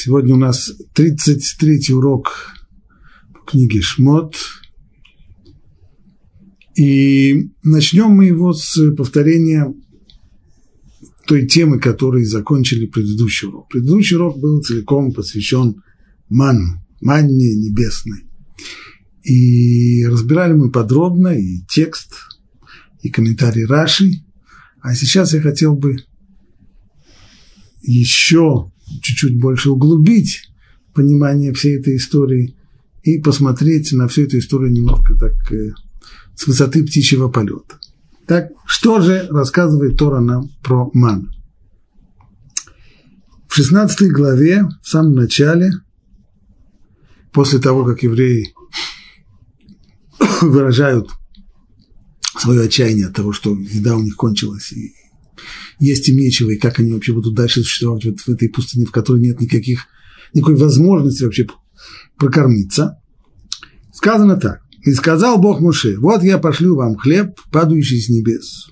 Сегодня у нас 33-й урок книги «Шмот». И начнем мы его с повторения той темы, которой закончили предыдущий урок. Предыдущий урок был целиком посвящен манну, манне небесной. И разбирали мы подробно и текст, и комментарий Раши. А сейчас я хотел бы еще чуть-чуть больше углубить понимание всей этой истории и посмотреть на всю эту историю немножко так э, с высоты птичьего полета. Так, что же рассказывает Тора нам про ман? В 16 главе, в самом начале, после того, как евреи выражают свое отчаяние от того, что еда у них кончилась, и есть им нечего, и как они вообще будут дальше существовать вот в этой пустыне, в которой нет никаких, никакой возможности вообще прокормиться. Сказано так. «И сказал Бог Муше, вот я пошлю вам хлеб, падающий с небес.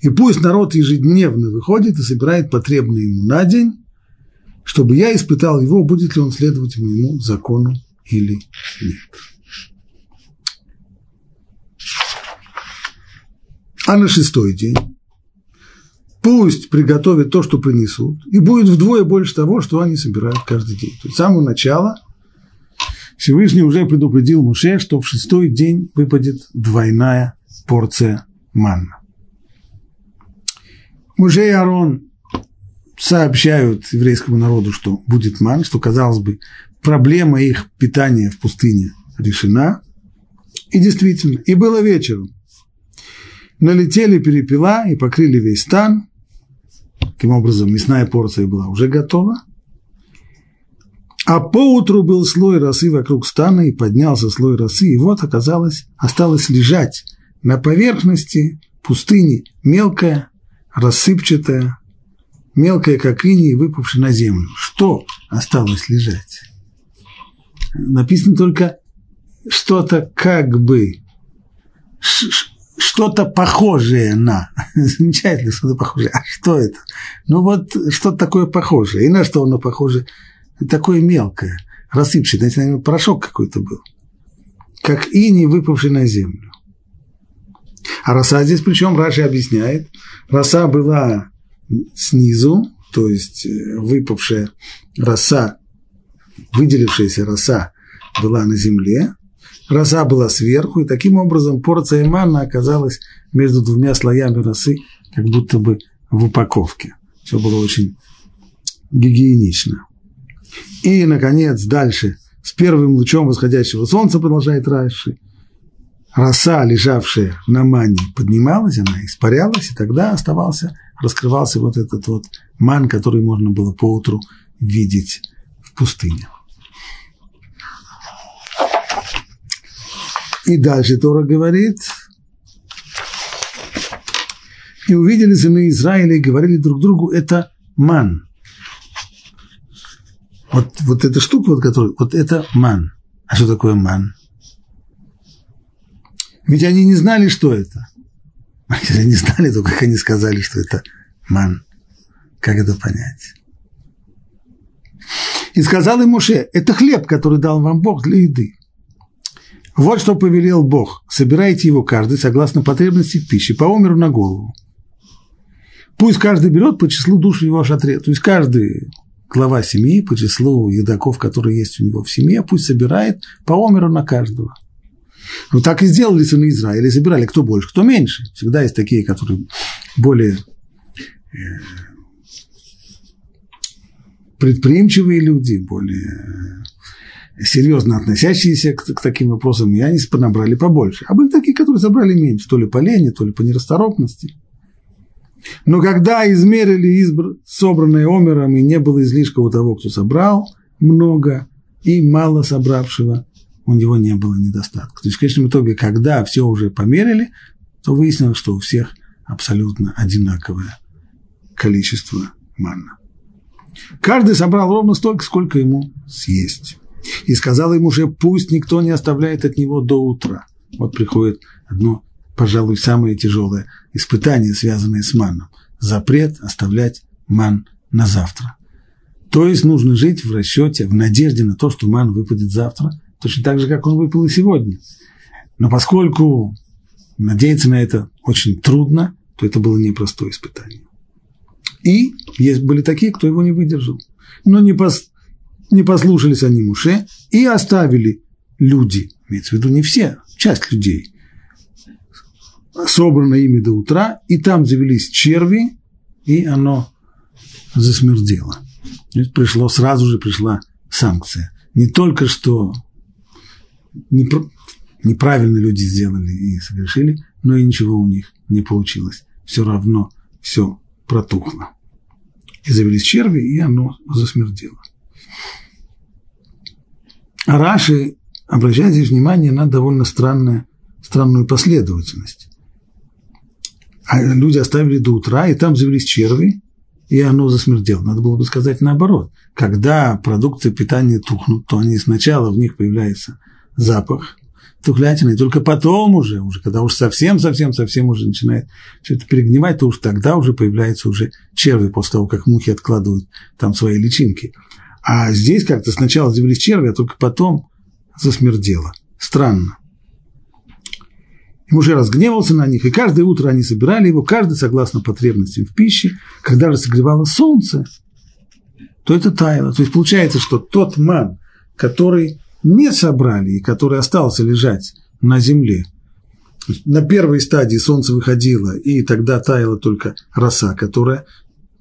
И пусть народ ежедневно выходит и собирает потребное ему на день, чтобы я испытал его, будет ли он следовать моему закону или нет. А на шестой день пусть приготовят то, что принесут, и будет вдвое больше того, что они собирают каждый день. То есть с самого начала Всевышний уже предупредил Муше, что в шестой день выпадет двойная порция манна. Муже и Арон сообщают еврейскому народу, что будет ман, что, казалось бы, проблема их питания в пустыне решена. И действительно, и было вечером. Налетели перепела и покрыли весь стан, Таким образом, мясная порция была уже готова. А поутру был слой росы вокруг стана, и поднялся слой росы, и вот оказалось, осталось лежать на поверхности пустыни мелкая, рассыпчатая, мелкая, как иней, выпавшая на землю. Что осталось лежать? Написано только что-то как бы, что-то похожее на. Замечательно, что-то похожее. А что это? Ну вот что-то такое похожее. И на что оно похоже? Такое мелкое, рассыпчатое. Знаете, наверное, порошок какой-то был. Как ини, выпавший на землю. А роса здесь, причем Раши объясняет, роса была снизу, то есть э, выпавшая роса, выделившаяся роса была на земле, роса была сверху, и таким образом порция манна оказалась между двумя слоями росы, как будто бы в упаковке. Все было очень гигиенично. И, наконец, дальше, с первым лучом восходящего солнца, продолжает Раши, роса, лежавшая на мане, поднималась, она испарялась, и тогда оставался, раскрывался вот этот вот ман, который можно было поутру видеть в пустыне. И дальше Тора говорит, и увидели сыны Израиля и говорили друг другу, это ман. Вот, вот эта штука, вот, которая, вот это ман. А что такое ман? Ведь они не знали, что это. Если они знали, то как они сказали, что это ман? Как это понять? И сказал ему Ше, это хлеб, который дал вам Бог для еды. Вот что повелел Бог. Собирайте его каждый согласно потребности в пище, по умеру на голову. Пусть каждый берет по числу душ в его шатре. То есть каждый глава семьи по числу едоков, которые есть у него в семье, пусть собирает по умеру на каждого. Ну, так и сделали сыны Израиля, собирали кто больше, кто меньше. Всегда есть такие, которые более э, предприимчивые люди, более серьезно относящиеся к, к таким вопросам, и они набрали побольше. А были такие, которые собрали меньше, то ли по лени, то ли по нерасторопности. Но когда измерили избр... собранное омером, и не было излишка у того, кто собрал много, и мало собравшего, у него не было недостатка. То есть в конечном итоге, когда все уже померили, то выяснилось, что у всех абсолютно одинаковое количество манна. Каждый собрал ровно столько, сколько ему съесть. И сказал ему же, пусть никто не оставляет от него до утра. Вот приходит одно, пожалуй, самое тяжелое испытание, связанное с маном. Запрет оставлять ман на завтра. То есть нужно жить в расчете, в надежде на то, что ман выпадет завтра, точно так же, как он выпал и сегодня. Но поскольку надеяться на это очень трудно, то это было непростое испытание. И есть были такие, кто его не выдержал. Но не, пос, не послушались они Муше и оставили люди, имеется в виду не все, часть людей, собрано ими до утра, и там завелись черви, и оно засмердело. Пришло, сразу же пришла санкция. Не только что неправильно люди сделали и согрешили, но и ничего у них не получилось. Все равно все протухло. И завелись черви, и оно засмердело. Раши обращает здесь внимание на довольно странную, странную последовательность. А люди оставили до утра, и там завелись черви, и оно засмердело. Надо было бы сказать наоборот. Когда продукты питания тухнут, то они сначала в них появляется запах тухлятины, и только потом уже, уже когда уж совсем-совсем-совсем уже начинает все это перегнивать, то уж тогда уже появляются уже черви после того, как мухи откладывают там свои личинки. А здесь как-то сначала завелись черви, а только потом засмердело. Странно. И муж разгневался на них, и каждое утро они собирали его, каждый согласно потребностям в пище. Когда же согревало солнце, то это таяло. То есть получается, что тот ман, который не собрали и который остался лежать на земле, на первой стадии солнце выходило, и тогда таяла только роса, которая,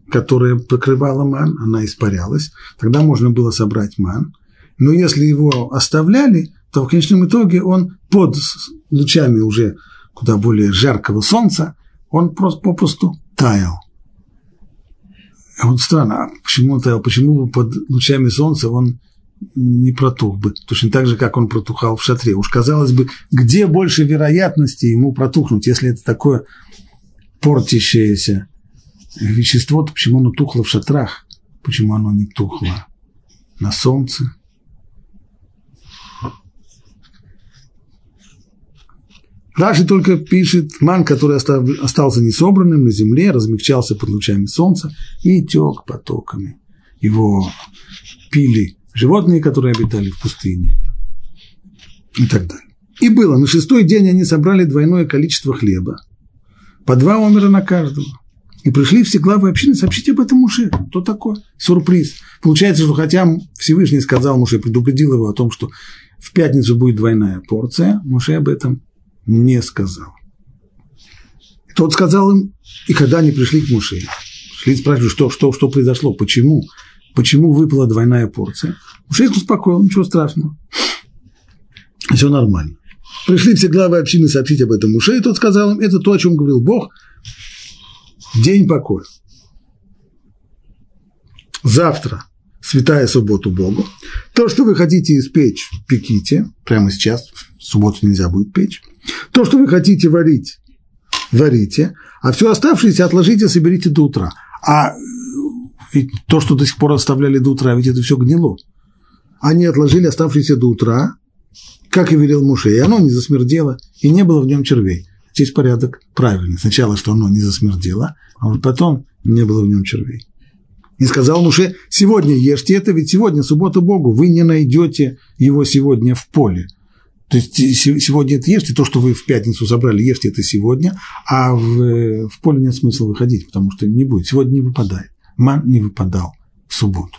которая покрывала ман, она испарялась. Тогда можно было собрать ман. Но если его оставляли, то в конечном итоге он под лучами уже куда более жаркого солнца, он просто попросту таял. А вот странно, а почему он таял? Почему под лучами солнца он не протух бы, точно так же, как он протухал в шатре. Уж казалось бы, где больше вероятности ему протухнуть, если это такое портящееся вещество, то почему оно тухло в шатрах, почему оно не тухло на солнце? Раши только пишет, ман, который остался несобранным на земле, размягчался под лучами солнца и тек потоками. Его пили животные, которые обитали в пустыне и так далее. И было, на шестой день они собрали двойное количество хлеба, по два омера на каждого. И пришли все главы общины сообщить об этом Муше. Что такое? Сюрприз. Получается, что хотя Всевышний сказал Муше, предупредил его о том, что в пятницу будет двойная порция, Муше об этом не сказал. Тот сказал им, и когда они пришли к Муше, шли спрашивают, что, что, что произошло, почему, почему выпала двойная порция. Муше их успокоил, ничего страшного. Все нормально. Пришли все главы общины сообщить об этом Муше, и тот сказал им, это то, о чем говорил Бог, день покоя. Завтра святая субботу Богу. То, что вы хотите испечь, пеките. Прямо сейчас, в субботу нельзя будет печь. То, что вы хотите варить, варите. А все оставшееся отложите, соберите до утра. А ведь то, что до сих пор оставляли до утра, ведь это все гнило. Они отложили оставшееся до утра, как и велел Муше, и оно не засмердело, и не было в нем червей. Здесь порядок правильный. Сначала, что оно не засмердело, а вот потом не было в нем червей. И сказал Муше, сегодня ешьте это, ведь сегодня суббота Богу, вы не найдете его сегодня в поле. То есть сегодня это ешьте, то, что вы в пятницу забрали, ешьте это сегодня, а в, в поле нет смысла выходить, потому что не будет. Сегодня не выпадает. Ман не выпадал в субботу.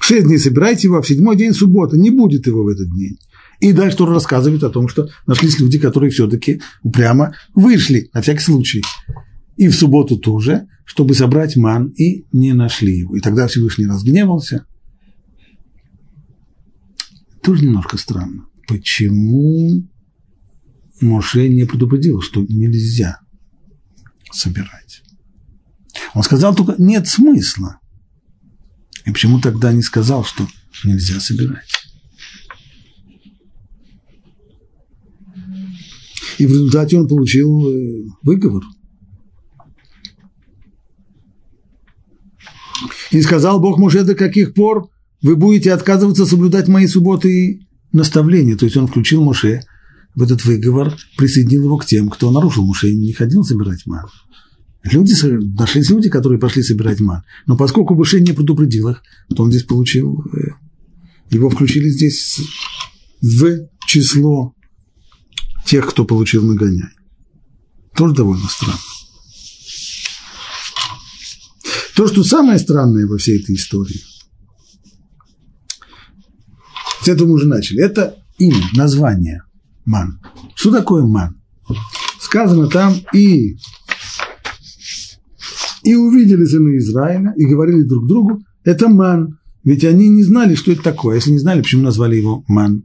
Шесть дней собирайте его, а в седьмой день суббота, не будет его в этот день. И дальше тоже рассказывает о том, что нашлись люди, которые все-таки упрямо вышли, на всякий случай. И в субботу тоже, чтобы собрать ман, и не нашли его. И тогда Всевышний разгневался. Тоже немножко странно. Почему Моше не предупредил, что нельзя собирать? Он сказал только, нет смысла. И почему тогда не сказал, что нельзя собирать? И в результате он получил э, выговор – И сказал Бог Муше, до каких пор вы будете отказываться соблюдать мои субботы и наставления. То есть он включил Муше в этот выговор, присоединил его к тем, кто нарушил Муше и не ходил собирать ман. Люди, нашлись люди, которые пошли собирать ман. Но поскольку Бушей не предупредил их, то он здесь получил, э, его включили здесь в число тех, кто получил нагоняй. Тоже довольно странно. То, что самое странное во всей этой истории, с этого мы уже начали, это имя, название ман. Что такое ман? Сказано там и и увидели сыны Израиля и говорили друг другу, это ман. Ведь они не знали, что это такое. Если не знали, почему назвали его ман?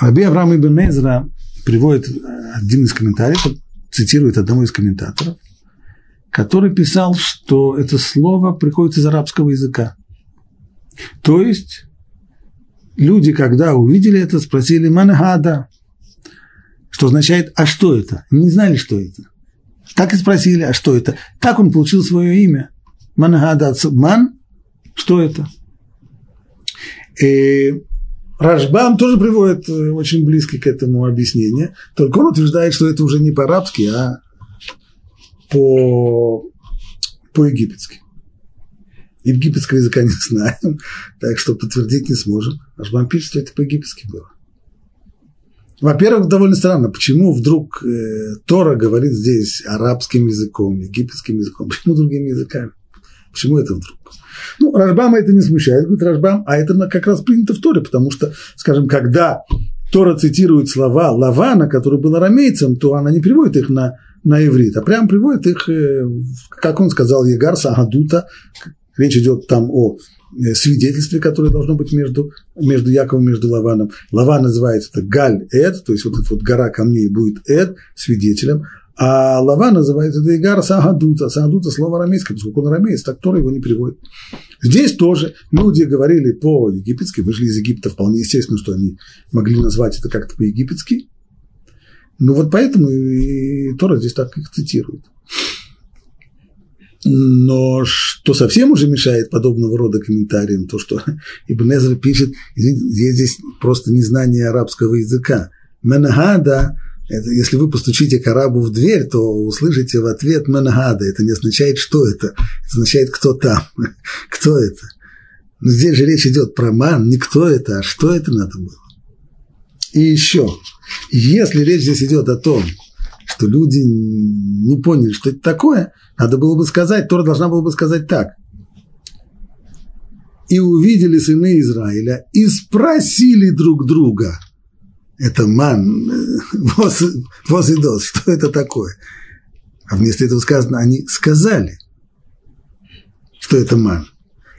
Раби Авраам Ибн Эзра приводит один из комментариев, цитирует одного из комментаторов, который писал, что это слово приходит из арабского языка. То есть люди, когда увидели это, спросили «манхада», что означает «а что это?». Не знали, что это. Так и спросили «а что это?». Так он получил свое имя. «Манхада» «ман» – что это? И Рашбам тоже приводит э, очень близко к этому объяснение, только он утверждает, что это уже не по-арабски, а по, по-египетски. Египетского языка не знаем, так что подтвердить не сможем. Рашбам пишет, что это по-египетски было. Во-первых, довольно странно, почему вдруг э, Тора говорит здесь арабским языком, египетским языком, почему другими языками? Почему это вдруг? Ну, Рашбама это не смущает, говорит Рашбам, а это как раз принято в Торе, потому что, скажем, когда Тора цитирует слова Лавана, который был арамейцем, то она не приводит их на, на иврит, а прямо приводит их, э, как он сказал, Егар Сагадута, речь идет там о э, свидетельстве, которое должно быть между, между Яковом, между Лаваном. Лаван называется это Галь Эд, то есть вот эта вот гора камней будет Эд, свидетелем, а лава называется Дейгар Сагадута. Сагадута слово арамейское, поскольку он арамеец, так Тора его не приводит. Здесь тоже люди говорили по-египетски, вышли из Египта, вполне естественно, что они могли назвать это как-то по-египетски. Ну вот поэтому и Тора здесь так их цитирует. Но что совсем уже мешает подобного рода комментариям, то, что Ибн пишет, здесь, здесь просто незнание арабского языка. Менагада это, если вы постучите к арабу в дверь, то услышите в ответ «манагада». Это не означает, что это. Это означает, кто там, кто это. Но здесь же речь идет про ман, не кто это, а что это надо было. И еще, если речь здесь идет о том, что люди не поняли, что это такое, надо было бы сказать, Тора должна была бы сказать так. И увидели сыны Израиля и спросили друг друга – это ман, воз, воз и дос, что это такое? А вместо этого сказано, они сказали, что это ман.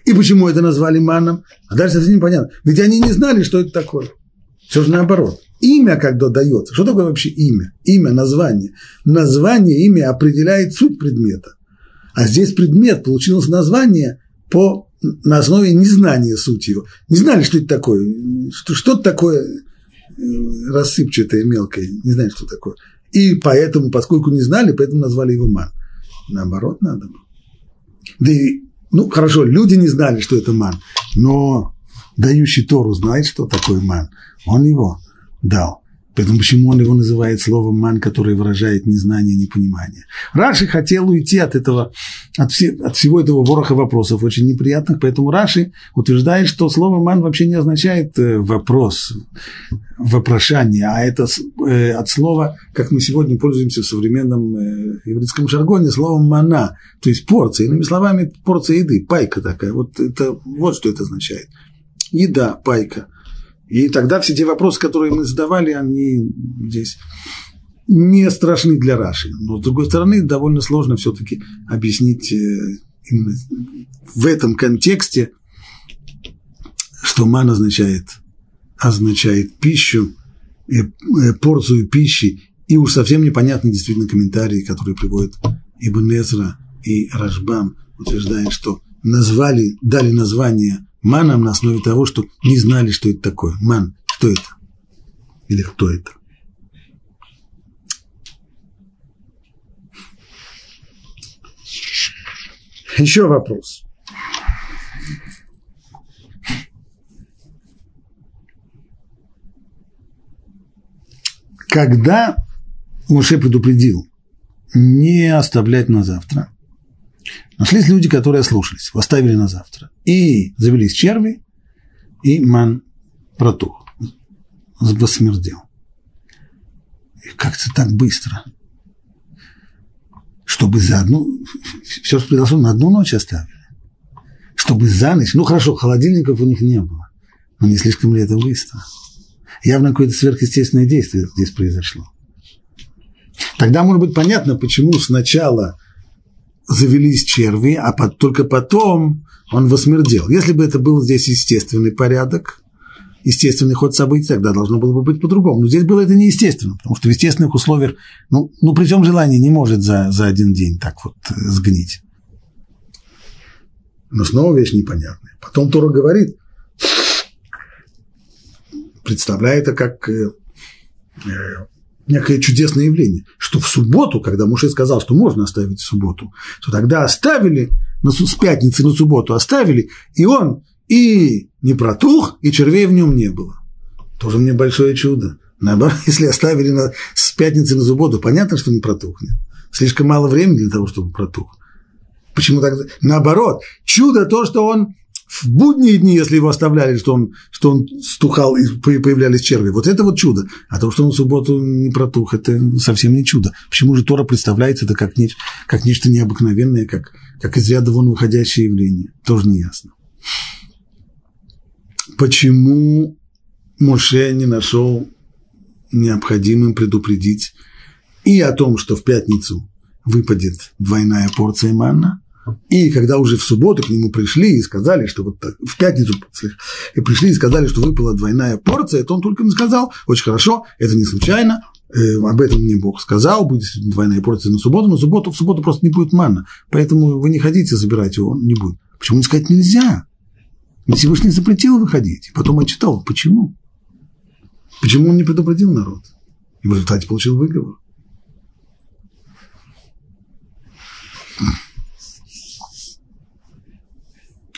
И почему это назвали маном? А дальше совсем непонятно. Ведь они не знали, что это такое. Все же наоборот. Имя когда дается. Что такое вообще имя? Имя, название. Название, имя определяет суть предмета. А здесь предмет получилось название по, на основе незнания сути его. Не знали, что это такое. Что, что такое рассыпчатое, мелкое, не знаю, что такое. И поэтому, поскольку не знали, поэтому назвали его ман. Наоборот, надо было. Да и, ну, хорошо, люди не знали, что это ман, но дающий Тору знает, что такое ман. Он его дал. Поэтому почему он его называет словом ман, которое выражает незнание, непонимание? Раши хотел уйти от этого, от, все, от всего этого вороха вопросов, очень неприятных, поэтому Раши утверждает, что слово ман вообще не означает э, вопрос, вопрошание, а это э, от слова, как мы сегодня пользуемся в современном э, еврейском жаргоне, словом мана, то есть порция, иными словами, порция еды, пайка такая, вот, это, вот что это означает. Еда, пайка – и тогда все те вопросы, которые мы задавали, они здесь не страшны для Раши. Но, с другой стороны, довольно сложно все-таки объяснить э, именно в этом контексте, что ман означает, означает пищу, э, э, порцию пищи, и уж совсем непонятны действительно комментарии, которые приводят Ибн Эзра и Рашбам, утверждая, что назвали, дали название маном на основе того, что не знали, что это такое. Ман, что это? Или кто это? Еще вопрос. Когда Моше предупредил не оставлять на завтра. Нашлись люди, которые ослушались, оставили на завтра. И завелись черви, и ман протух, посмердел. И как-то так быстро. Чтобы за одну, все, что произошло, на одну ночь оставили. Чтобы за ночь, ну хорошо, холодильников у них не было, но не слишком ли это быстро? Явно какое-то сверхъестественное действие здесь произошло. Тогда может быть понятно, почему сначала завелись черви, а под, только потом он восмердел. Если бы это был здесь естественный порядок, естественный ход событий, тогда должно было бы быть по-другому. Но здесь было это неестественно, потому что в естественных условиях, ну, ну при всем желании не может за, за один день так вот э, сгнить. Но снова вещь непонятная. Потом Тора говорит, представляет это как э, э, некое чудесное явление, что в субботу, когда Муше сказал, что можно оставить в субботу, то тогда оставили, с пятницы на субботу оставили, и он и не протух, и червей в нем не было. Тоже мне большое чудо. Наоборот, если оставили на, с пятницы на субботу, понятно, что не протухнет. Слишком мало времени для того, чтобы протух. Почему так? Наоборот, чудо то, что он в будние дни, если его оставляли, что он, что он стухал и появлялись черви. Вот это вот чудо. А то, что он в субботу не протух, это совсем не чудо. Почему же Тора представляется это как, не, как нечто необыкновенное, как, как из ряда вон выходящее явление? Тоже не ясно. Почему Моше не нашел необходимым предупредить и о том, что в пятницу выпадет двойная порция манна, и когда уже в субботу к нему пришли и сказали, что вот так, в пятницу и пришли и сказали, что выпала двойная порция, то он только им сказал, очень хорошо, это не случайно, э, об этом мне Бог сказал, будет двойная порция на субботу, но субботу, в субботу просто не будет манна, поэтому вы не ходите забирать его, он не будет. Почему не сказать нельзя? Всевышний запретил выходить. И потом я читал, почему? Почему он не предупредил народ? И в результате получил выговор.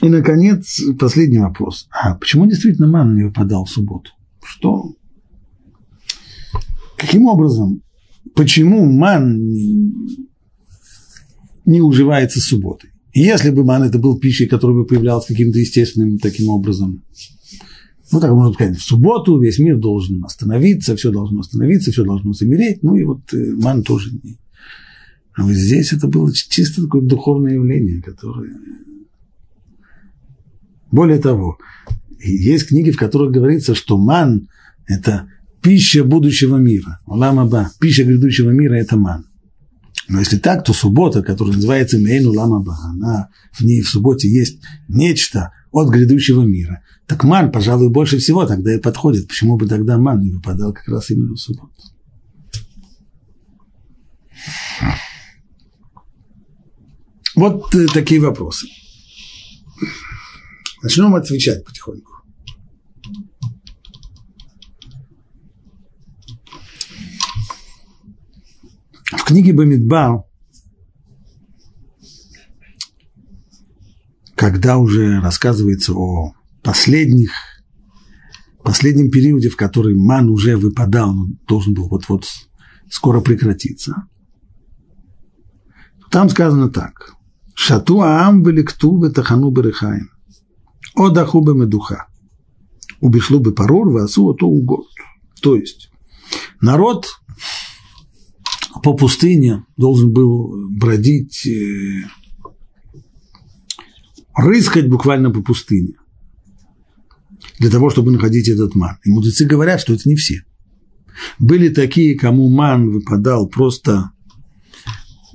И, наконец, последний вопрос. А почему действительно ман не выпадал в субботу? Что? Каким образом? Почему ман не уживается с субботой? Если бы ман это был пищей, которая бы появлялась каким-то естественным таким образом, ну, так можно сказать, в субботу весь мир должен остановиться, все должно остановиться, все должно замереть, ну, и вот э, ман тоже не. А вот здесь это было чисто такое духовное явление, которое более того, есть книги, в которых говорится, что ман – это пища будущего мира. Ламаба, пища грядущего мира – это ман. Но если так, то суббота, которая называется Мейну Ламаба, она, в ней в субботе есть нечто от грядущего мира. Так ман, пожалуй, больше всего тогда и подходит. Почему бы тогда ман не выпадал как раз именно в субботу? Вот э, такие вопросы. Начнем отвечать потихоньку. В книге Бамидбар, когда уже рассказывается о последних, последнем периоде, в который ман уже выпадал, но должен был вот-вот скоро прекратиться, там сказано так. Шату аам великту ветахану берехаем. Одаху бы медуха. Убешло бы парор, васу, то угод. То есть народ по пустыне должен был бродить, э, рыскать буквально по пустыне для того, чтобы находить этот ман. И мудрецы говорят, что это не все. Были такие, кому ман выпадал просто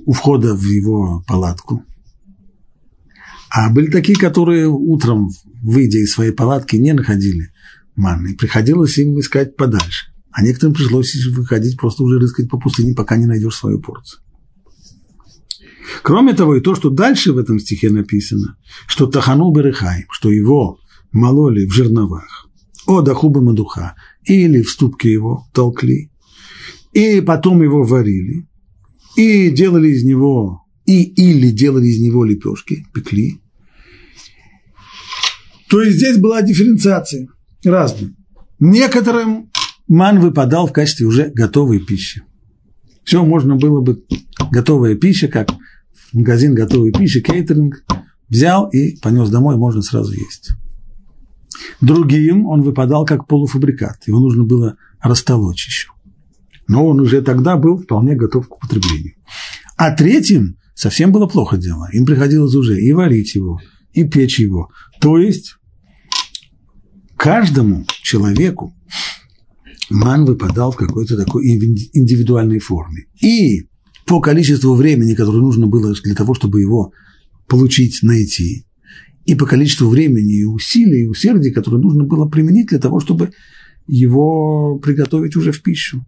у входа в его палатку – а были такие, которые утром, выйдя из своей палатки, не находили манны. Приходилось им искать подальше. А некоторым пришлось выходить, просто уже рыскать по пустыне, пока не найдешь свою порцию. Кроме того, и то, что дальше в этом стихе написано, что Тахану Берехай, что его мололи в жерновах, о Дахуба Мадуха, или в ступке его толкли, и потом его варили, и делали из него и или делали из него лепешки, пекли. То есть здесь была дифференциация разная. Некоторым ман выпадал в качестве уже готовой пищи. Все можно было бы, готовая пища, как магазин готовой пищи, кейтеринг, взял и понес домой, можно сразу есть. Другим он выпадал как полуфабрикат, его нужно было растолочь еще. Но он уже тогда был вполне готов к употреблению. А третьим совсем было плохо дело. Им приходилось уже и варить его, и печь его. То есть каждому человеку ман выпадал в какой-то такой индивидуальной форме. И по количеству времени, которое нужно было для того, чтобы его получить, найти, и по количеству времени и усилий, и усердий, которые нужно было применить для того, чтобы его приготовить уже в пищу.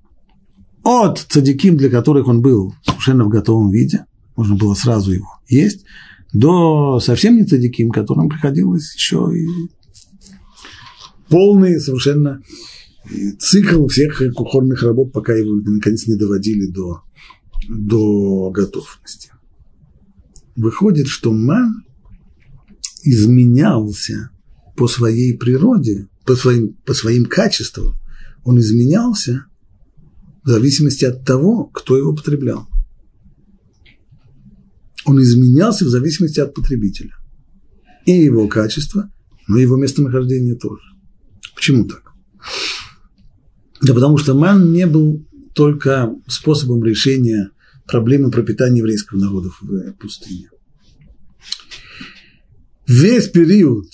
От цадиким, для которых он был совершенно в готовом виде, можно было сразу его есть, до совсем не цадиким, которым приходилось еще и полный совершенно цикл всех кухонных работ, пока его наконец не доводили до, до готовности. Выходит, что ман изменялся по своей природе, по своим, по своим качествам, он изменялся в зависимости от того, кто его потреблял. Он изменялся в зависимости от потребителя. И его качество, но и его местонахождение тоже. Почему так? Да потому что ман не был только способом решения проблемы пропитания еврейского народа в пустыне. Весь период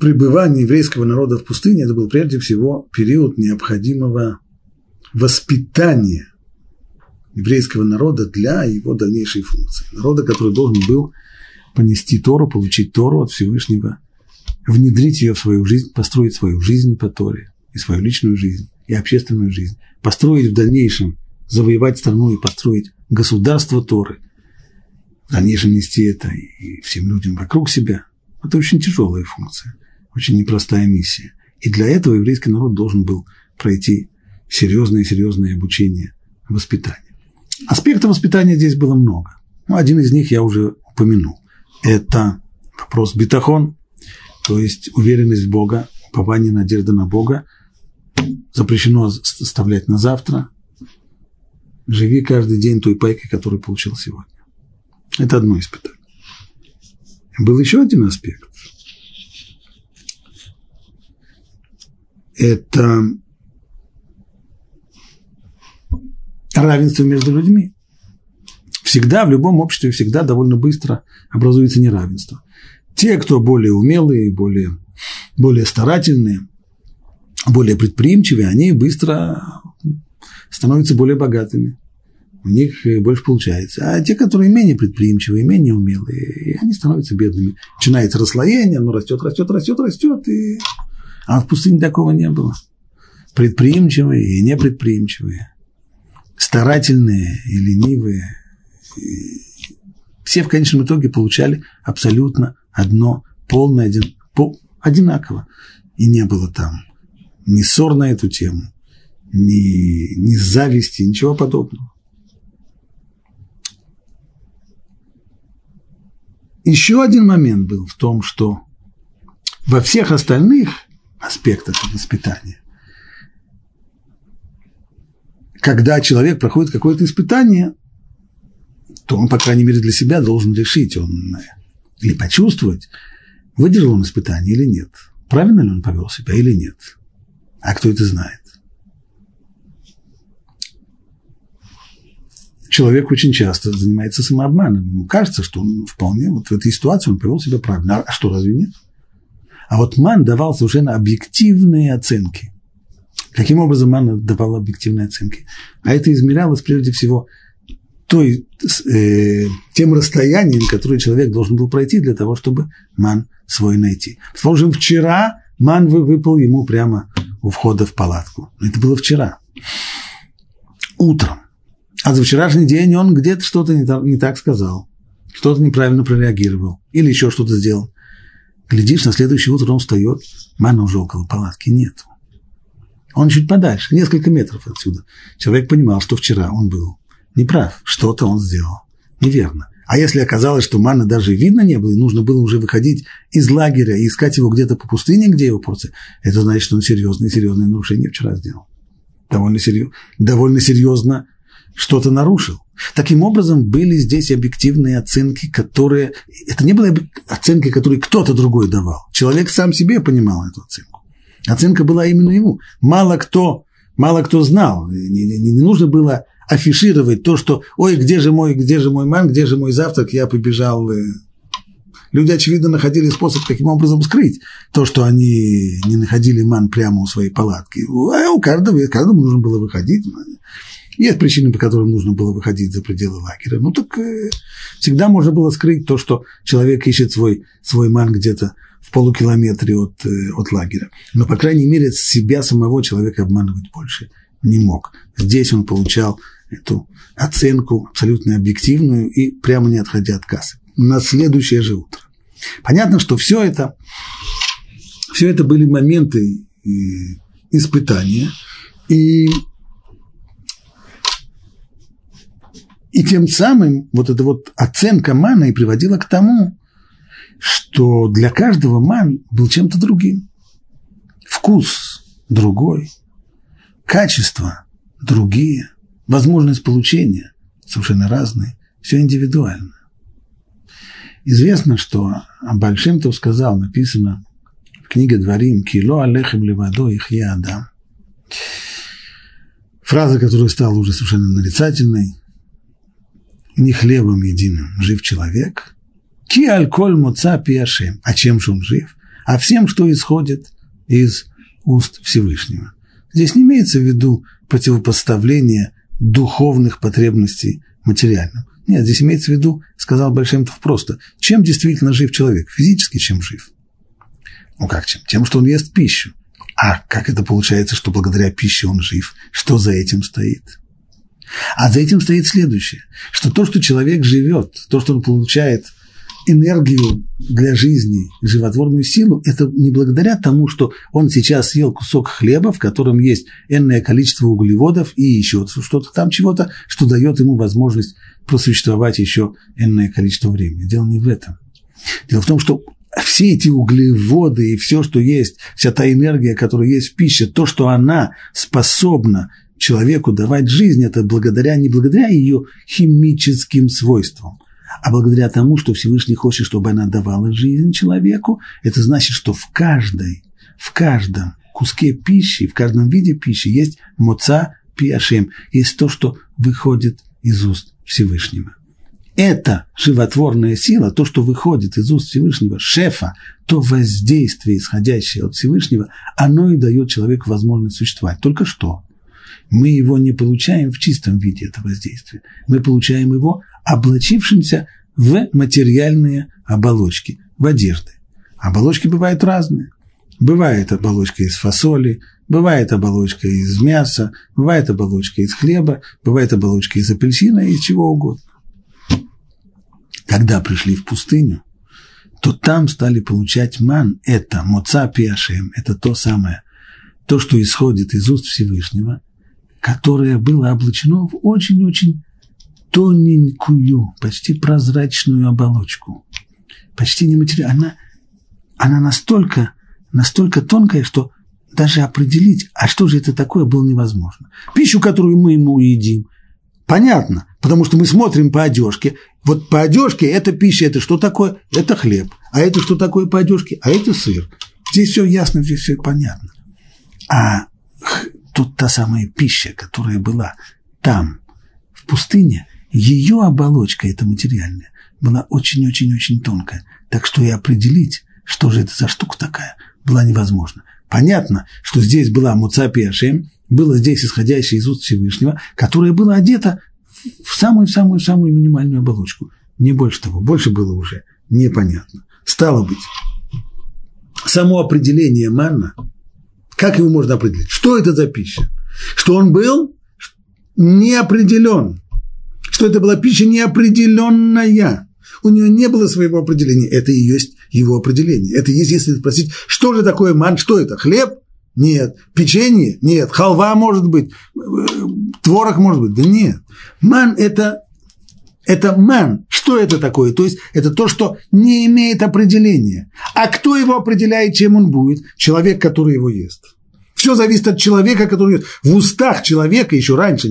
пребывания еврейского народа в пустыне это был прежде всего период необходимого воспитания еврейского народа для его дальнейшей функции. Народа, который должен был понести Тору, получить Тору от Всевышнего, внедрить ее в свою жизнь, построить свою жизнь по Торе, и свою личную жизнь, и общественную жизнь, построить в дальнейшем, завоевать страну и построить государство Торы, в дальнейшем нести это и всем людям вокруг себя, это очень тяжелая функция, очень непростая миссия. И для этого еврейский народ должен был пройти серьезное-серьезное обучение, воспитание. Аспектов воспитания здесь было много. Ну, один из них я уже упомянул. Это вопрос битахон, то есть уверенность в Бога, упование, надежда на Бога. Запрещено оставлять на завтра. Живи каждый день той пайкой, которую получил сегодня. Это одно испытание. Был еще один аспект. Это равенство между людьми. Всегда, в любом обществе, всегда довольно быстро образуется неравенство. Те, кто более умелые, более, более старательные, более предприимчивые, они быстро становятся более богатыми у них э, больше получается. А те, которые менее предприимчивые, менее умелые, они становятся бедными. Начинается расслоение, оно растет, растет, растет, растет. И... А в пустыне такого не было. Предприимчивые и непредприимчивые, старательные и ленивые. И все в конечном итоге получали абсолютно одно, полное, один, пол, одинаково. И не было там ни ссор на эту тему, ни, ни зависти, ничего подобного. Еще один момент был в том, что во всех остальных аспектах воспитания, когда человек проходит какое-то испытание, то он, по крайней мере, для себя должен решить, он или почувствовать, выдержал он испытание или нет, правильно ли он повел себя или нет. А кто это знает? человек очень часто занимается самообманом. Ему кажется, что он вполне вот в этой ситуации он повел себя правильно. А что, разве нет? А вот Ман давал совершенно объективные оценки. Каким образом Ман давал объективные оценки? А это измерялось прежде всего той, э, тем расстоянием, которое человек должен был пройти для того, чтобы Ман свой найти. Сложим, вчера Ман выпал ему прямо у входа в палатку. Это было вчера. Утром. А за вчерашний день он где-то что-то не, так сказал, что-то неправильно прореагировал или еще что-то сделал. Глядишь, на следующее утро он встает, мана уже около палатки нет. Он чуть подальше, несколько метров отсюда. Человек понимал, что вчера он был неправ, что-то он сделал неверно. А если оказалось, что мана даже видно не было, и нужно было уже выходить из лагеря и искать его где-то по пустыне, где его порция, это значит, что он серьезное, серьезное нарушение вчера сделал. Довольно, серьезно, довольно серьезно что-то нарушил. Таким образом, были здесь объективные оценки, которые... Это не были оценки, которые кто-то другой давал. Человек сам себе понимал эту оценку. Оценка была именно ему. Мало кто, мало кто знал. Не, не, не нужно было афишировать то, что «Ой, где же мой, где же мой ман, где же мой завтрак?» Я побежал. Э». Люди, очевидно, находили способ каким образом скрыть то, что они не находили ман прямо у своей палатки. А у каждого, каждому нужно было выходить. Есть причины, по которым нужно было выходить за пределы лагеря. Ну так э, всегда можно было скрыть то, что человек ищет свой, свой ман где-то в полукилометре от, э, от лагеря. Но, по крайней мере, себя самого человека обманывать больше не мог. Здесь он получал эту оценку абсолютно объективную и прямо не отходя от кассы. На следующее же утро. Понятно, что все это, все это были моменты э, испытания, и И тем самым вот эта вот оценка мана и приводила к тому, что для каждого ман был чем-то другим. Вкус другой, качество другие, возможность получения совершенно разные, все индивидуально. Известно, что Большим то сказал, написано в книге Дворим, «Кило алехем левадо их я адам». Фраза, которая стала уже совершенно нарицательной, не хлебом единым жив человек, ки альколь муца пиашем. А чем же он жив? А всем, что исходит из уст Всевышнего. Здесь не имеется в виду противопоставление духовных потребностей материальным. Нет, здесь имеется в виду, сказал Большемтов просто, чем действительно жив человек, физически чем жив. Ну как чем? Тем, что он ест пищу. А как это получается, что благодаря пище он жив? Что за этим стоит? А за этим стоит следующее, что то, что человек живет, то, что он получает энергию для жизни, животворную силу, это не благодаря тому, что он сейчас съел кусок хлеба, в котором есть энное количество углеводов и еще что-то там чего-то, что дает ему возможность просуществовать еще энное количество времени. Дело не в этом. Дело в том, что все эти углеводы и все, что есть, вся та энергия, которая есть в пище, то, что она способна человеку давать жизнь, это благодаря, не благодаря ее химическим свойствам, а благодаря тому, что Всевышний хочет, чтобы она давала жизнь человеку, это значит, что в каждой, в каждом куске пищи, в каждом виде пищи есть моца пиашем, есть то, что выходит из уст Всевышнего. Это животворная сила, то, что выходит из уст Всевышнего, шефа, то воздействие, исходящее от Всевышнего, оно и дает человеку возможность существовать. Только что мы его не получаем в чистом виде, это воздействие. Мы получаем его облачившимся в материальные оболочки, в одежды. Оболочки бывают разные. Бывает оболочка из фасоли, бывает оболочка из мяса, бывает оболочка из хлеба, бывает оболочка из апельсина из чего угодно. Когда пришли в пустыню, то там стали получать ман, это моца пиашем, это то самое, то, что исходит из уст Всевышнего, которое было облачено в очень-очень тоненькую, почти прозрачную оболочку. Почти нематериальная. Она, она настолько, настолько тонкая, что даже определить, а что же это такое, было невозможно. Пищу, которую мы ему едим, понятно, потому что мы смотрим по одежке. Вот по одежке это пища, это что такое? Это хлеб. А это что такое по одежке? А это сыр. Здесь все ясно, здесь все понятно. А тут та самая пища, которая была там, в пустыне, ее оболочка, эта материальная, была очень-очень-очень тонкая. Так что и определить, что же это за штука такая, было невозможно. Понятно, что здесь была Муцапи Ашем, было здесь исходящее из уст Всевышнего, которое было одето в самую-самую-самую минимальную оболочку. Не больше того, больше было уже непонятно. Стало быть, само определение манна – как его можно определить? Что это за пища? Что он был неопределен. Что это была пища неопределенная. У нее не было своего определения. Это и есть его определение. Это есть, если спросить, что же такое ман, что это? Хлеб? Нет. Печенье? Нет. Халва может быть. Творог может быть? Да нет. Ман – это это ман. Что это такое? То есть это то, что не имеет определения. А кто его определяет, чем он будет? Человек, который его ест. Все зависит от человека, который в устах человека еще раньше.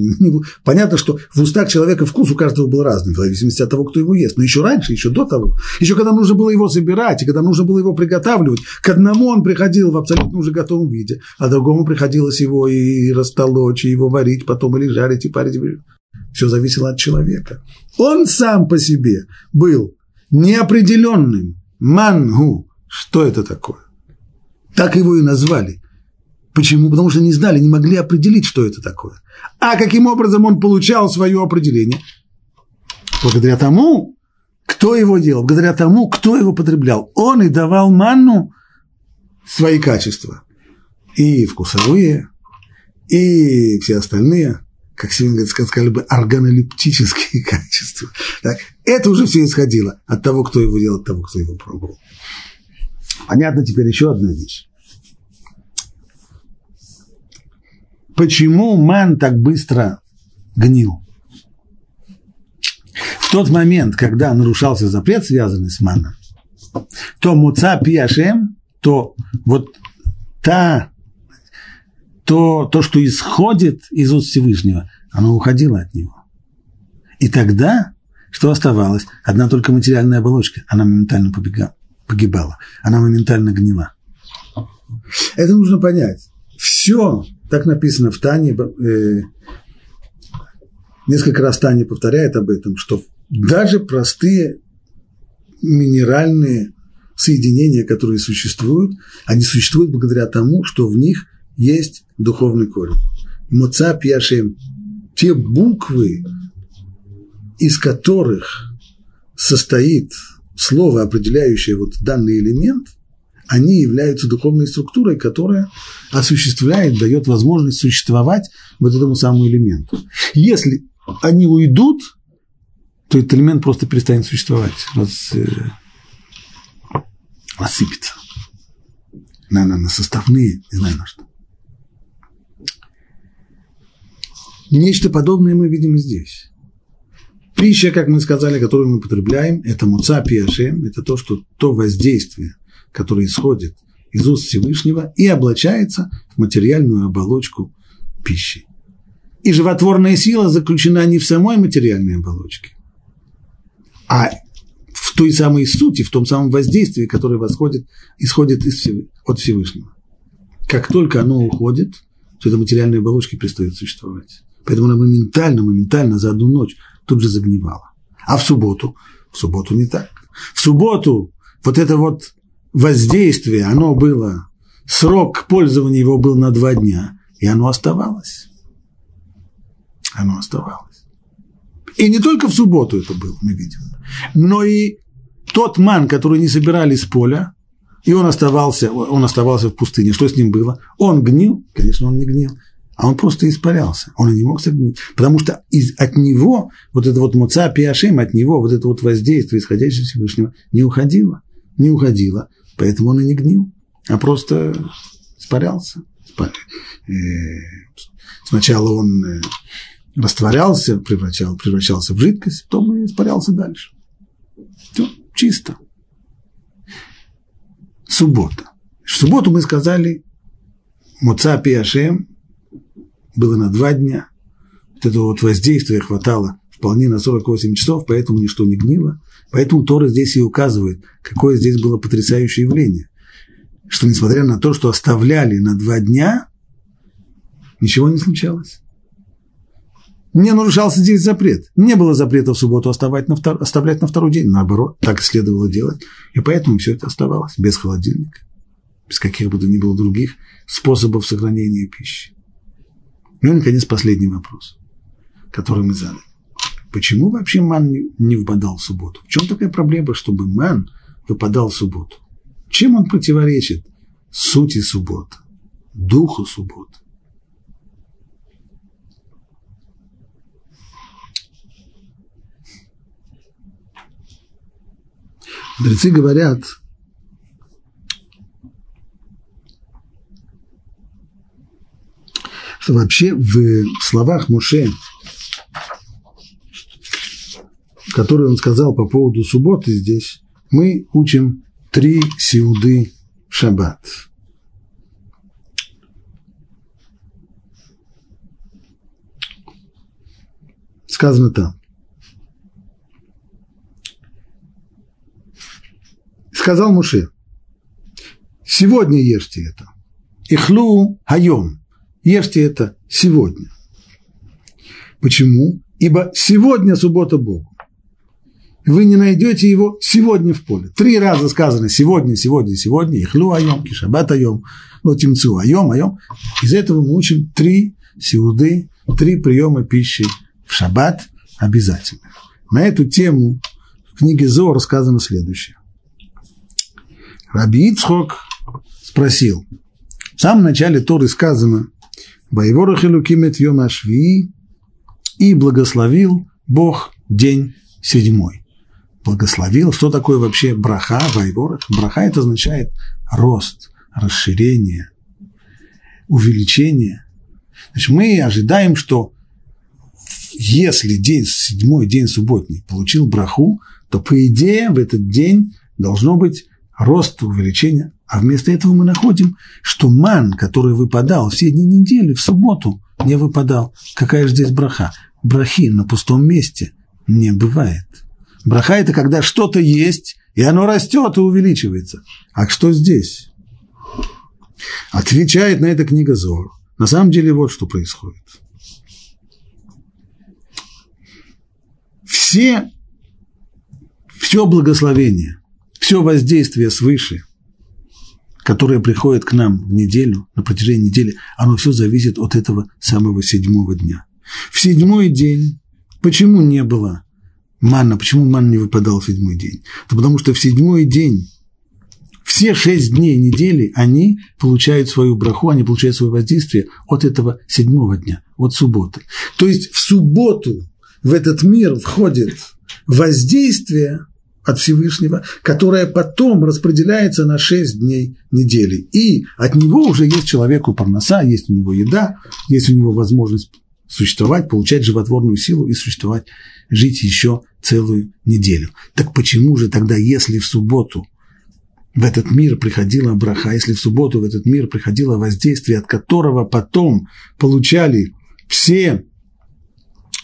Понятно, что в устах человека вкус у каждого был разный, в зависимости от того, кто его ест. Но еще раньше, еще до того, еще когда нужно было его собирать, и когда нужно было его приготавливать, к одному он приходил в абсолютно уже готовом виде, а другому приходилось его и растолочь, и его варить, потом или жарить, и парить. Все зависело от человека. Он сам по себе был неопределенным. Мангу. Что это такое? Так его и назвали. Почему? Потому что не знали, не могли определить, что это такое. А каким образом он получал свое определение? Благодаря тому, кто его делал, благодаря тому, кто его потреблял. Он и давал манну свои качества. И вкусовые, и все остальные, как сегодня сказали бы, органолептические качества. Так? Это уже все исходило от того, кто его делал, от того, кто его пробовал. Понятно теперь еще одна вещь. Почему ман так быстро гнил? В тот момент, когда нарушался запрет, связанный с маном, то муца пиашем, то вот та, то, то, что исходит из уст Всевышнего, оно уходило от него. И тогда, что оставалось? Одна только материальная оболочка, она моментально побегала, погибала, она моментально гнила. Это нужно понять. Все, так написано в Тане, э, несколько раз Таня повторяет об этом, что даже простые минеральные соединения, которые существуют, они существуют благодаря тому, что в них есть духовный корень. Моца пьяшем, те буквы, из которых состоит слово, определяющее вот данный элемент – они являются духовной структурой, которая осуществляет, дает возможность существовать вот этому самому элементу. Если они уйдут, то этот элемент просто перестанет существовать, раз, э, рассыпется на, на, на составные, не знаю на что. Нечто подобное мы видим здесь. Пища, как мы сказали, которую мы потребляем, это муца пиашем, это то, что то воздействие, который исходит из уст Всевышнего и облачается в материальную оболочку пищи. И животворная сила заключена не в самой материальной оболочке, а в той самой сути, в том самом воздействии, которое восходит, исходит из, от Всевышнего. Как только оно уходит, то эта материальная оболочка перестает существовать. Поэтому она моментально, моментально за одну ночь тут же загнивала. А в субботу? В субботу не так. В субботу вот это вот воздействие, оно было, срок пользования его был на два дня, и оно оставалось. Оно оставалось. И не только в субботу это было, мы видим, но и тот ман, который не собирали с поля, и он оставался, он оставался в пустыне. Что с ним было? Он гнил? Конечно, он не гнил. А он просто испарялся. Он и не мог согнить. Потому что из, от него, вот это вот муца пиашим, от него вот это вот воздействие, исходящее Всевышнего, не уходило. Не уходило. Поэтому он и не гнил, а просто испарялся. Э, сначала он э, растворялся, превращал, превращался в жидкость, потом и испарялся дальше. Все чисто. Суббота. В субботу мы сказали, Муца Пиашем было на два дня. Вот этого вот воздействия хватало вполне на 48 часов, поэтому ничто не гнило. Поэтому Тора здесь и указывает, какое здесь было потрясающее явление. Что несмотря на то, что оставляли на два дня, ничего не случалось. Не нарушался здесь запрет. Не было запрета в субботу оставать на втор... оставлять на второй день. Наоборот, так и следовало делать. И поэтому все это оставалось без холодильника, без каких бы то ни было других способов сохранения пищи. Ну и, наконец, последний вопрос, который мы задали. Почему вообще ман не выпадал в субботу? В чем такая проблема, чтобы ман выпадал в субботу? Чем он противоречит сути субботы, духу субботы? Мудрецы говорят, что вообще в словах Муше который он сказал по поводу субботы здесь, мы учим три сиуды в шаббат. Сказано там. Сказал Муше, сегодня ешьте это. Ихлу хайом. Ешьте это сегодня. Почему? Ибо сегодня суббота Богу. Вы не найдете его сегодня в поле. Три раза сказано сегодня, сегодня, сегодня. Ихлу айом, кишабат айом, лотимцу айом, айом. Из этого мы учим три сеуды, три приема пищи в шаббат обязательно. На эту тему в книге Зор сказано следующее. Раби Ицхок спросил, в самом начале Торы сказано, «Боеворах Илукимет Йом Ашви» и благословил Бог день седьмой. Благословил, что такое вообще браха, вайворах? Браха это означает рост, расширение, увеличение. Значит, мы ожидаем, что если день, седьмой день субботний получил браху, то по идее в этот день должно быть рост, увеличение. А вместо этого мы находим, что ман, который выпадал все дни недели, в субботу не выпадал. Какая же здесь браха? Брахи на пустом месте не бывает. Браха – это когда что-то есть, и оно растет и увеличивается. А что здесь? Отвечает на это книга Зор. На самом деле вот что происходит. Все, все благословение, все воздействие свыше, которое приходит к нам в неделю, на протяжении недели, оно все зависит от этого самого седьмого дня. В седьмой день почему не было манна, почему манна не выпадал в седьмой день? Это потому что в седьмой день все шесть дней недели они получают свою браху, они получают свое воздействие от этого седьмого дня, от субботы. То есть в субботу в этот мир входит воздействие от Всевышнего, которое потом распределяется на шесть дней недели. И от него уже есть человеку парноса, есть у него еда, есть у него возможность существовать, получать животворную силу и существовать, жить еще целую неделю. Так почему же тогда, если в субботу в этот мир приходила браха, если в субботу в этот мир приходило воздействие, от которого потом получали все,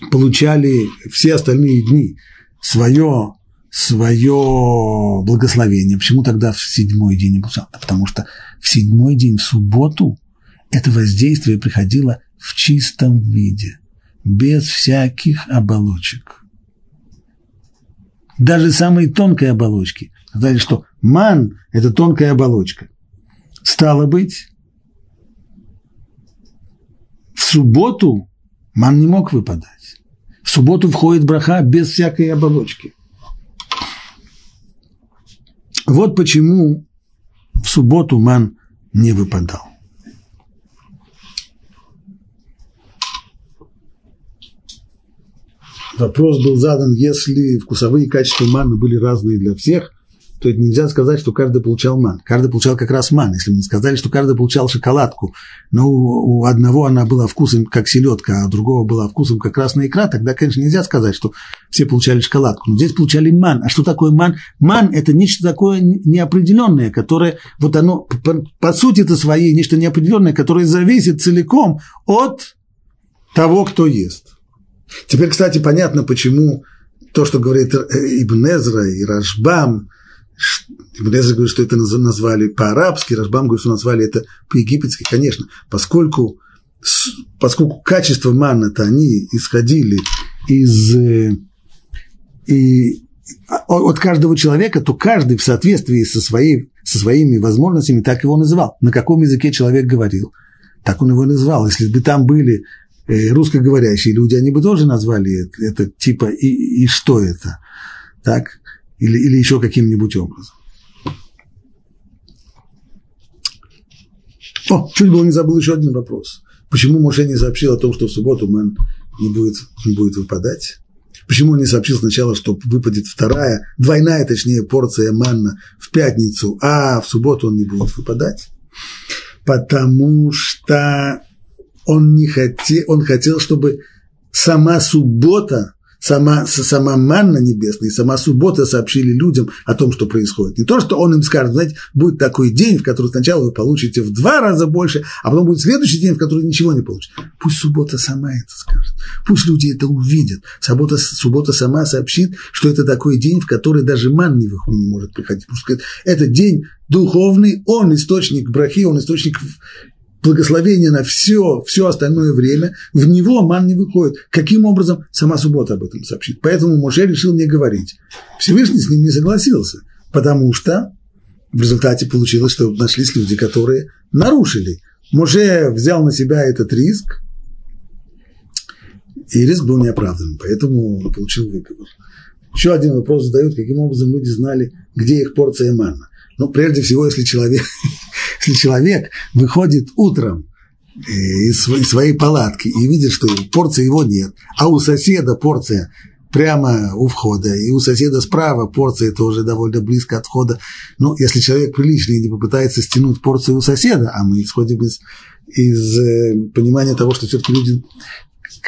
получали все остальные дни свое свое благословение. Почему тогда в седьмой день не? Потому что в седьмой день, в субботу, это воздействие приходило в чистом виде, без всяких оболочек. Даже самые тонкие оболочки. Сказали, что ман – это тонкая оболочка. Стало быть, в субботу ман не мог выпадать. В субботу входит браха без всякой оболочки. Вот почему в субботу ман не выпадал. Вопрос был задан, если вкусовые качества маны были разные для всех, то это нельзя сказать, что каждый получал ман. Каждый получал как раз ман. Если мы сказали, что каждый получал шоколадку, но у, у одного она была вкусом как селедка, а у другого была вкусом как красная икра, тогда, конечно, нельзя сказать, что все получали шоколадку. Но здесь получали ман. А что такое ман? Ман – это нечто такое неопределенное, которое, вот оно, по, по сути-то своей, нечто неопределенное, которое зависит целиком от того, кто ест. Теперь, кстати, понятно, почему то, что говорит Ибн Эзра и Рашбам, Ибн говорит, что это назвали по-арабски, Рашбам говорит, что назвали это по-египетски, конечно, поскольку, поскольку качество манна-то они исходили из э, и, от каждого человека, то каждый в соответствии со, своей, со своими возможностями так его называл. На каком языке человек говорил, так он его называл. Если бы там были русскоговорящие люди, они бы тоже назвали это, это типа и, и что это. Так? или, или еще каким-нибудь образом. О, чуть было не забыл еще один вопрос. Почему Моше не сообщил о том, что в субботу мэн не будет, не будет выпадать? Почему он не сообщил сначала, что выпадет вторая, двойная, точнее, порция манна в пятницу, а в субботу он не будет выпадать? Потому что он, не хотел, он хотел, чтобы сама суббота сама, сама манна небесная, сама суббота сообщили людям о том, что происходит. Не то, что он им скажет, знаете, будет такой день, в который сначала вы получите в два раза больше, а потом будет следующий день, в который ничего не получите. Пусть суббота сама это скажет. Пусть люди это увидят. Суббота, суббота сама сообщит, что это такой день, в который даже ман не, не может приходить. Пусть это день духовный, он источник брахи, он источник благословение на все, все остальное время, в него ман не выходит. Каким образом? Сама суббота об этом сообщит. Поэтому Моше решил не говорить. Всевышний с ним не согласился, потому что в результате получилось, что нашлись люди, которые нарушили. Моше взял на себя этот риск, и риск был неоправданным, поэтому он получил выговор. Еще один вопрос задают, каким образом люди знали, где их порция манна. Ну, прежде всего, если человек, если человек выходит утром э, из своей палатки и видит, что порции его нет, а у соседа порция прямо у входа, и у соседа справа порция тоже довольно близко от входа. Ну, если человек приличный не попытается стянуть порцию у соседа, а мы исходим из, из э, понимания того, что все-таки люди,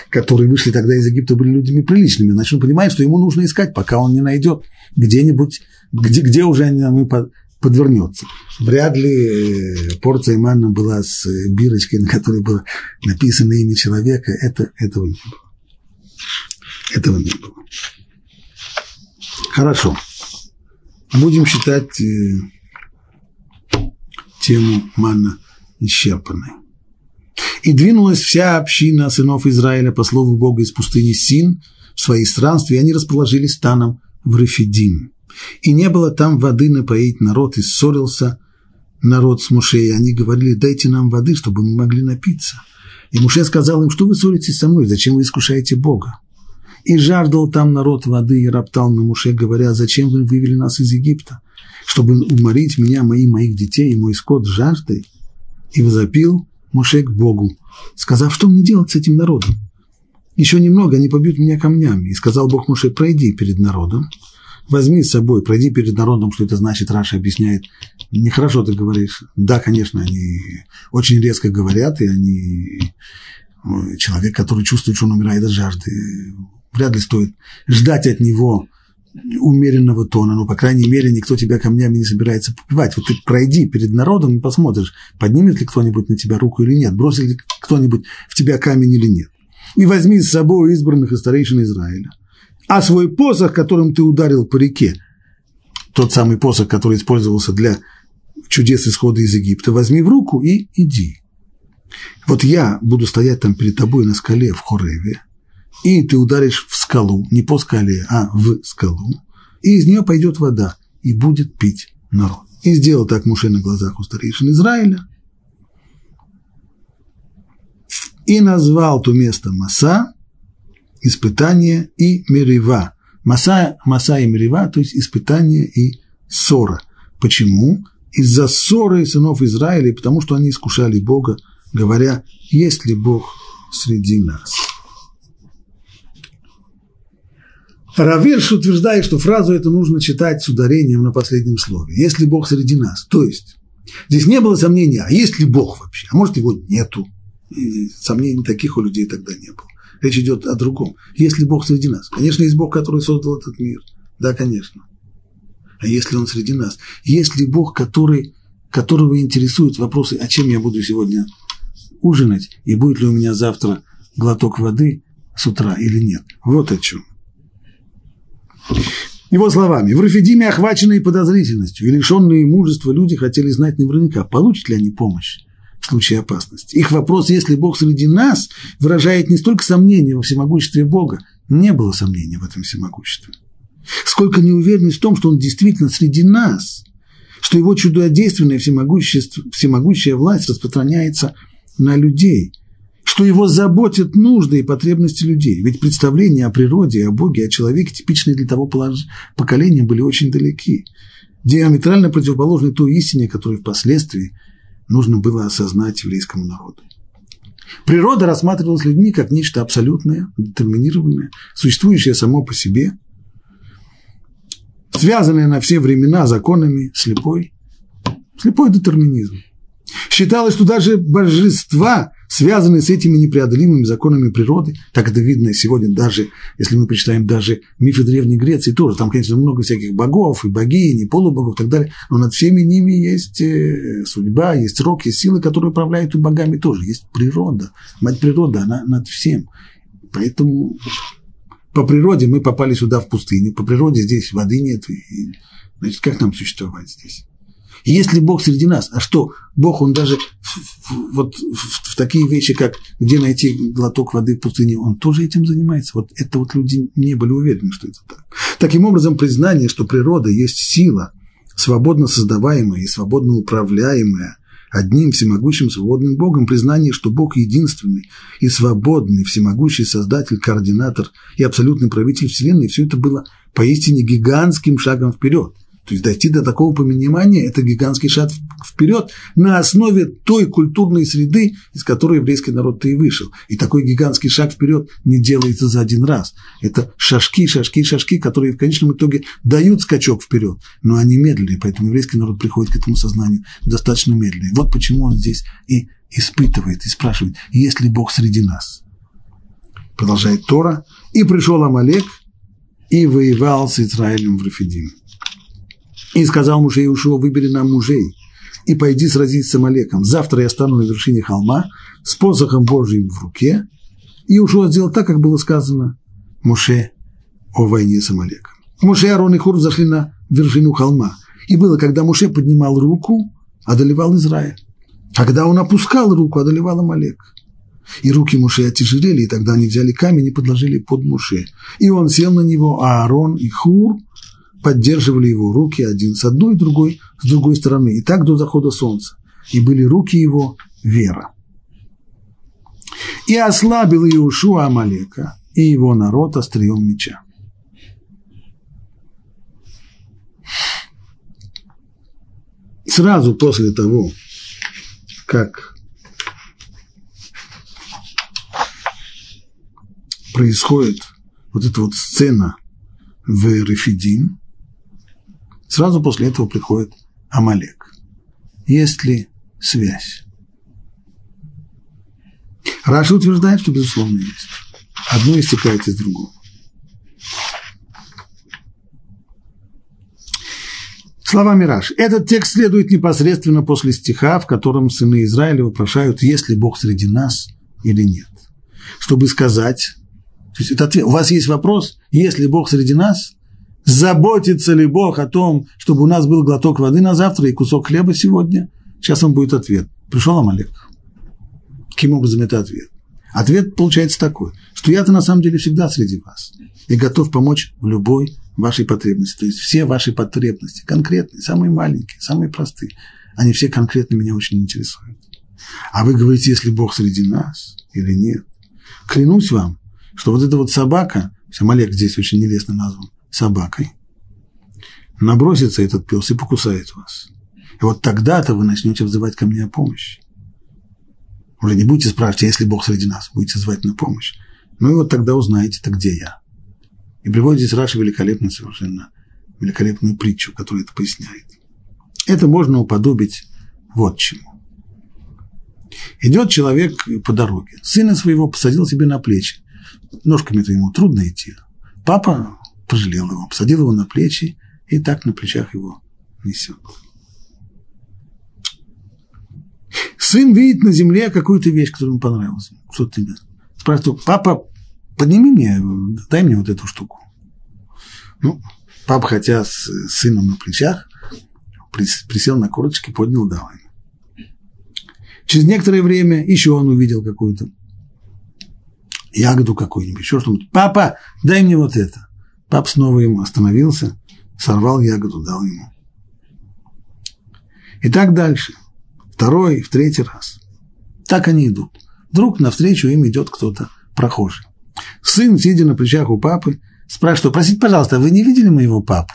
которые вышли тогда из Египта, были людьми приличными, значит, он понимает, что ему нужно искать, пока он не найдет где-нибудь, где, где уже они, мы подвернется. Вряд ли э, порция манна была с э, бирочкой, на которой было написано имя человека. Это, этого не было. Этого не было. Хорошо. Будем считать э, тему манна исчерпанной. И двинулась вся община сынов Израиля по слову Бога из пустыни Син в свои странствия, и они расположились станом в Рефидим. И не было там воды напоить народ, и ссорился народ с Муше, и они говорили, дайте нам воды, чтобы мы могли напиться. И Муше сказал им, что вы ссоритесь со мной, зачем вы искушаете Бога? И жаждал там народ воды и роптал на Муше, говоря, зачем вы вывели нас из Египта, чтобы уморить меня, мои, моих детей и мой скот жаждой? И возопил Муше к Богу, сказав, что мне делать с этим народом? Еще немного, они побьют меня камнями. И сказал Бог Муше, пройди перед народом, возьми с собой, пройди перед народом, что это значит, Раша объясняет. Нехорошо ты говоришь. Да, конечно, они очень резко говорят, и они человек, который чувствует, что он умирает от жажды, вряд ли стоит ждать от него умеренного тона, но, по крайней мере, никто тебя камнями не собирается попивать. Вот ты пройди перед народом и посмотришь, поднимет ли кто-нибудь на тебя руку или нет, бросит ли кто-нибудь в тебя камень или нет. И возьми с собой избранных и старейшин Израиля а свой посох, которым ты ударил по реке, тот самый посох, который использовался для чудес исхода из Египта, возьми в руку и иди. Вот я буду стоять там перед тобой на скале в Хореве, и ты ударишь в скалу, не по скале, а в скалу, и из нее пойдет вода, и будет пить народ. И сделал так Муше на глазах у старейшин Израиля, и назвал то место Маса, испытание и мерива. Маса, маса и мерива, то есть испытание и ссора. Почему? Из-за ссоры сынов Израиля, потому что они искушали Бога, говоря, есть ли Бог среди нас. Равирш утверждает, что фразу эту нужно читать с ударением на последнем слове. Если Бог среди нас. То есть, здесь не было сомнения, а есть ли Бог вообще? А может, его нету? И сомнений таких у людей тогда не было. Речь идет о другом. Есть ли Бог среди нас? Конечно, есть Бог, который создал этот мир. Да, конечно. А если Он среди нас? Есть ли Бог, который, которого интересуют вопросы, а чем я буду сегодня ужинать, и будет ли у меня завтра глоток воды с утра или нет? Вот о чем. Его словами, в Рафидиме, охваченные подозрительностью и лишенные мужества, люди хотели знать наверняка, получат ли они помощь в случае опасности. Их вопрос, если Бог среди нас, выражает не столько сомнения во всемогуществе Бога, не было сомнений в этом всемогуществе, сколько неуверенность в том, что Он действительно среди нас, что Его чудодейственная всемогущая власть распространяется на людей, что Его заботят нужды и потребности людей. Ведь представления о природе, о Боге, о человеке, типичные для того поколения, были очень далеки диаметрально противоположны той истине, которая впоследствии нужно было осознать еврейскому народу. Природа рассматривалась людьми как нечто абсолютное, детерминированное, существующее само по себе, связанное на все времена законами, слепой, слепой детерминизм. Считалось, что даже божества, связанные с этими непреодолимыми законами природы, так это видно сегодня даже, если мы почитаем даже мифы Древней Греции тоже, там, конечно, много всяких богов и богинь, и полубогов и так далее, но над всеми ними есть э, судьба, есть рок, есть силы, которые управляют и богами тоже, есть природа, мать природа, она над всем. Поэтому по природе мы попали сюда в пустыню, по природе здесь воды нет, и, значит, как нам существовать здесь? И если Бог среди нас, а что, Бог, Он даже в, в, вот в, в такие вещи, как где найти глоток воды в пустыне, Он тоже этим занимается. Вот это вот люди не были уверены, что это так. Таким образом, признание, что природа есть сила, свободно создаваемая и свободно управляемая одним всемогущим свободным Богом, признание, что Бог единственный и свободный, всемогущий Создатель, координатор и абсолютный правитель Вселенной, все это было поистине гигантским шагом вперед. То есть дойти до такого понимания – это гигантский шаг вперед на основе той культурной среды, из которой еврейский народ-то и вышел. И такой гигантский шаг вперед не делается за один раз. Это шажки, шажки, шажки, которые в конечном итоге дают скачок вперед, но они медленные, поэтому еврейский народ приходит к этому сознанию достаточно медленно. Вот почему он здесь и испытывает, и спрашивает, есть ли Бог среди нас. Продолжает Тора. «И пришел Амалек, и воевал с Израилем в Рафидим». И сказал мужей Иешуа, выбери нам мужей, и пойди сразиться с Амалеком. Завтра я стану на вершине холма с посохом Божьим в руке. И Иешуа сделал так, как было сказано Муше о войне с Амалеком. Муше, Арон и Хур зашли на вершину холма. И было, когда Муше поднимал руку, одолевал Израиль. Когда он опускал руку, одолевал Амалек. И руки Муше отяжелели, и тогда они взяли камень и подложили под Муше. И он сел на него, а Аарон и Хур поддерживали его руки один с одной, другой с другой стороны, и так до захода солнца. И были руки его вера. И ослабил Иешуа Амалека и его народ острием меча. Сразу после того, как происходит вот эта вот сцена в Рефидим, Сразу после этого приходит Амалек. Есть ли связь? Раша утверждает, что безусловно есть. Одно истекает из другого. Словами Раши. Этот текст следует непосредственно после стиха, в котором сыны Израиля вопрошают, есть ли Бог среди нас или нет. Чтобы сказать, то есть это ответ, у вас есть вопрос, есть ли Бог среди нас, Заботится ли Бог о том, чтобы у нас был глоток воды на завтра и кусок хлеба сегодня? Сейчас он будет ответ. Пришел Амалек. Каким образом это ответ? Ответ получается такой, что я-то на самом деле всегда среди вас и готов помочь в любой вашей потребности. То есть все ваши потребности, конкретные, самые маленькие, самые простые, они все конкретно меня очень интересуют. А вы говорите, если Бог среди нас или нет. Клянусь вам, что вот эта вот собака, Амалек здесь очень нелестно назван, собакой, набросится этот пес и покусает вас. И вот тогда-то вы начнете взывать ко мне о помощи. Уже не будете спрашивать, если Бог среди нас, будете звать на помощь. Ну и вот тогда узнаете-то, где я. И приводит здесь Раша великолепную совершенно, великолепную притчу, которая это поясняет. Это можно уподобить вот чему. Идет человек по дороге, сына своего посадил себе на плечи. Ножками-то ему трудно идти. Папа пожалел его, посадил его на плечи и так на плечах его несет. Сын видит на земле какую-то вещь, которая ему понравилась. Что тебе? Спрашивает, папа, подними мне, дай мне вот эту штуку. Ну, папа, хотя с сыном на плечах, присел на корочки, поднял, дал ему. Через некоторое время еще он увидел какую-то ягоду какую-нибудь, еще что-нибудь. Папа, дай мне вот это. Пап снова ему остановился, сорвал ягоду, дал ему. И так дальше. Второй, в третий раз. Так они идут. Вдруг навстречу им идет кто-то прохожий. Сын, сидя на плечах у папы, спрашивает, простите, пожалуйста, вы не видели моего папу?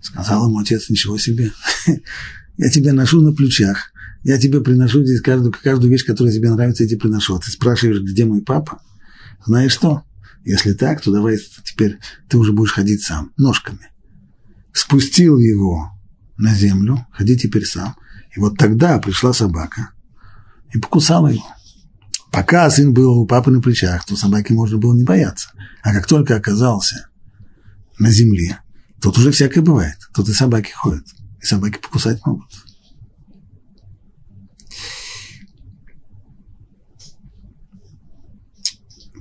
Сказал ему отец, ничего себе. Я тебя ношу на плечах. Я тебе приношу здесь каждую, каждую вещь, которая тебе нравится, я тебе приношу. А ты спрашиваешь, где мой папа? Знаешь что? Если так, то давай теперь ты уже будешь ходить сам, ножками. Спустил его на землю, ходи теперь сам. И вот тогда пришла собака и покусала его. Пока сын был у папы на плечах, то собаки можно было не бояться. А как только оказался на земле, тут уже всякое бывает. Тут и собаки ходят, и собаки покусать могут.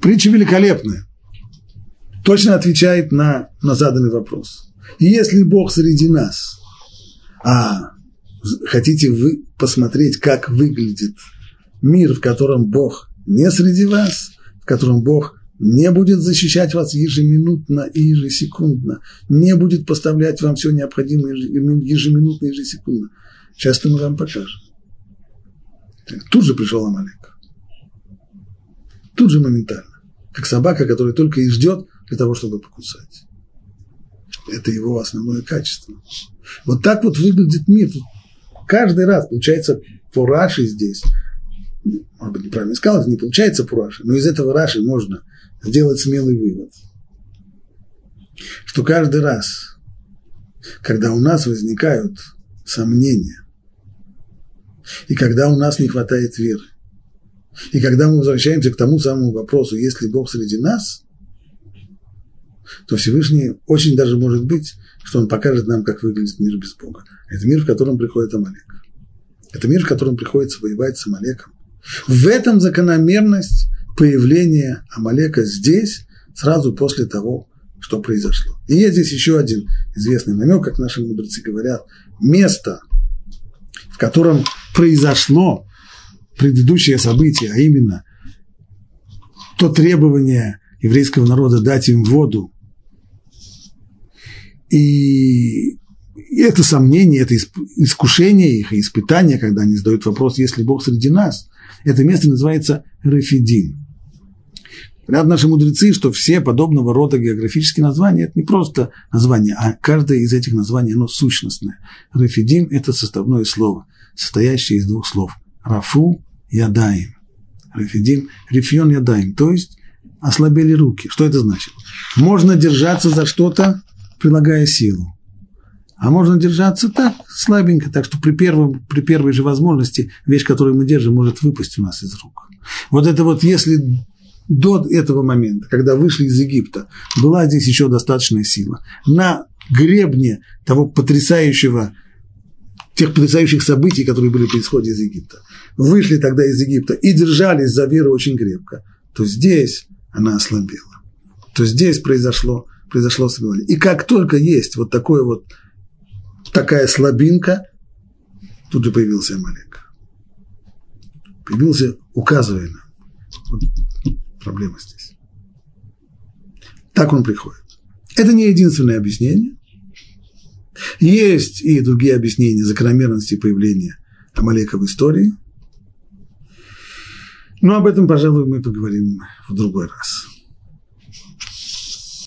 Притча великолепная. Точно отвечает на, на заданный вопрос. Если Бог среди нас, а хотите вы посмотреть, как выглядит мир, в котором Бог не среди вас, в котором Бог не будет защищать вас ежеминутно и ежесекундно, не будет поставлять вам все необходимое ежеминутно и ежесекундно. Часто мы вам покажем. Тут же пришел Амалек. Тут же моментально. Как собака, которая только и ждет для того, чтобы покусать. Это его основное качество. Вот так вот выглядит мир. Каждый раз, получается, по Раши здесь, может быть, неправильно сказал, не получается по Раши, но из этого Раши можно сделать смелый вывод, что каждый раз, когда у нас возникают сомнения, и когда у нас не хватает веры, и когда мы возвращаемся к тому самому вопросу, есть ли Бог среди нас, то Всевышний очень даже может быть, что Он покажет нам, как выглядит мир без Бога. Это мир, в котором приходит Амалек. Это мир, в котором приходится воевать с Амалеком. В этом закономерность появления Амалека здесь, сразу после того, что произошло. И есть здесь еще один известный намек, как наши мудрецы говорят, место, в котором произошло предыдущее событие, а именно то требование еврейского народа дать им воду, и это сомнение, это искушение их, испытание, когда они задают вопрос, есть ли Бог среди нас, это место называется Рефидим. Говорят наши мудрецы, что все подобного рода географические названия – это не просто название, а каждое из этих названий, оно сущностное. Рефидим – это составное слово, состоящее из двух слов. Рафу – ядаем. Рефидим – рефьон ядаем, то есть ослабели руки. Что это значит? Можно держаться за что-то, прилагая силу. А можно держаться так, слабенько, так что при, первом, при первой же возможности вещь, которую мы держим, может выпасть у нас из рук. Вот это вот, если до этого момента, когда вышли из Египта, была здесь еще достаточная сила. На гребне того потрясающего, тех потрясающих событий, которые были при исходе из Египта, вышли тогда из Египта и держались за веру очень крепко, то здесь она ослабела. То здесь произошло, произошло ослабление. И как только есть вот такое вот такая слабинка, тут же появился Амалек. Появился, указывая нам. Вот проблема здесь. Так он приходит. Это не единственное объяснение. Есть и другие объяснения закономерности появления Амалека в истории. Но об этом, пожалуй, мы поговорим в другой раз.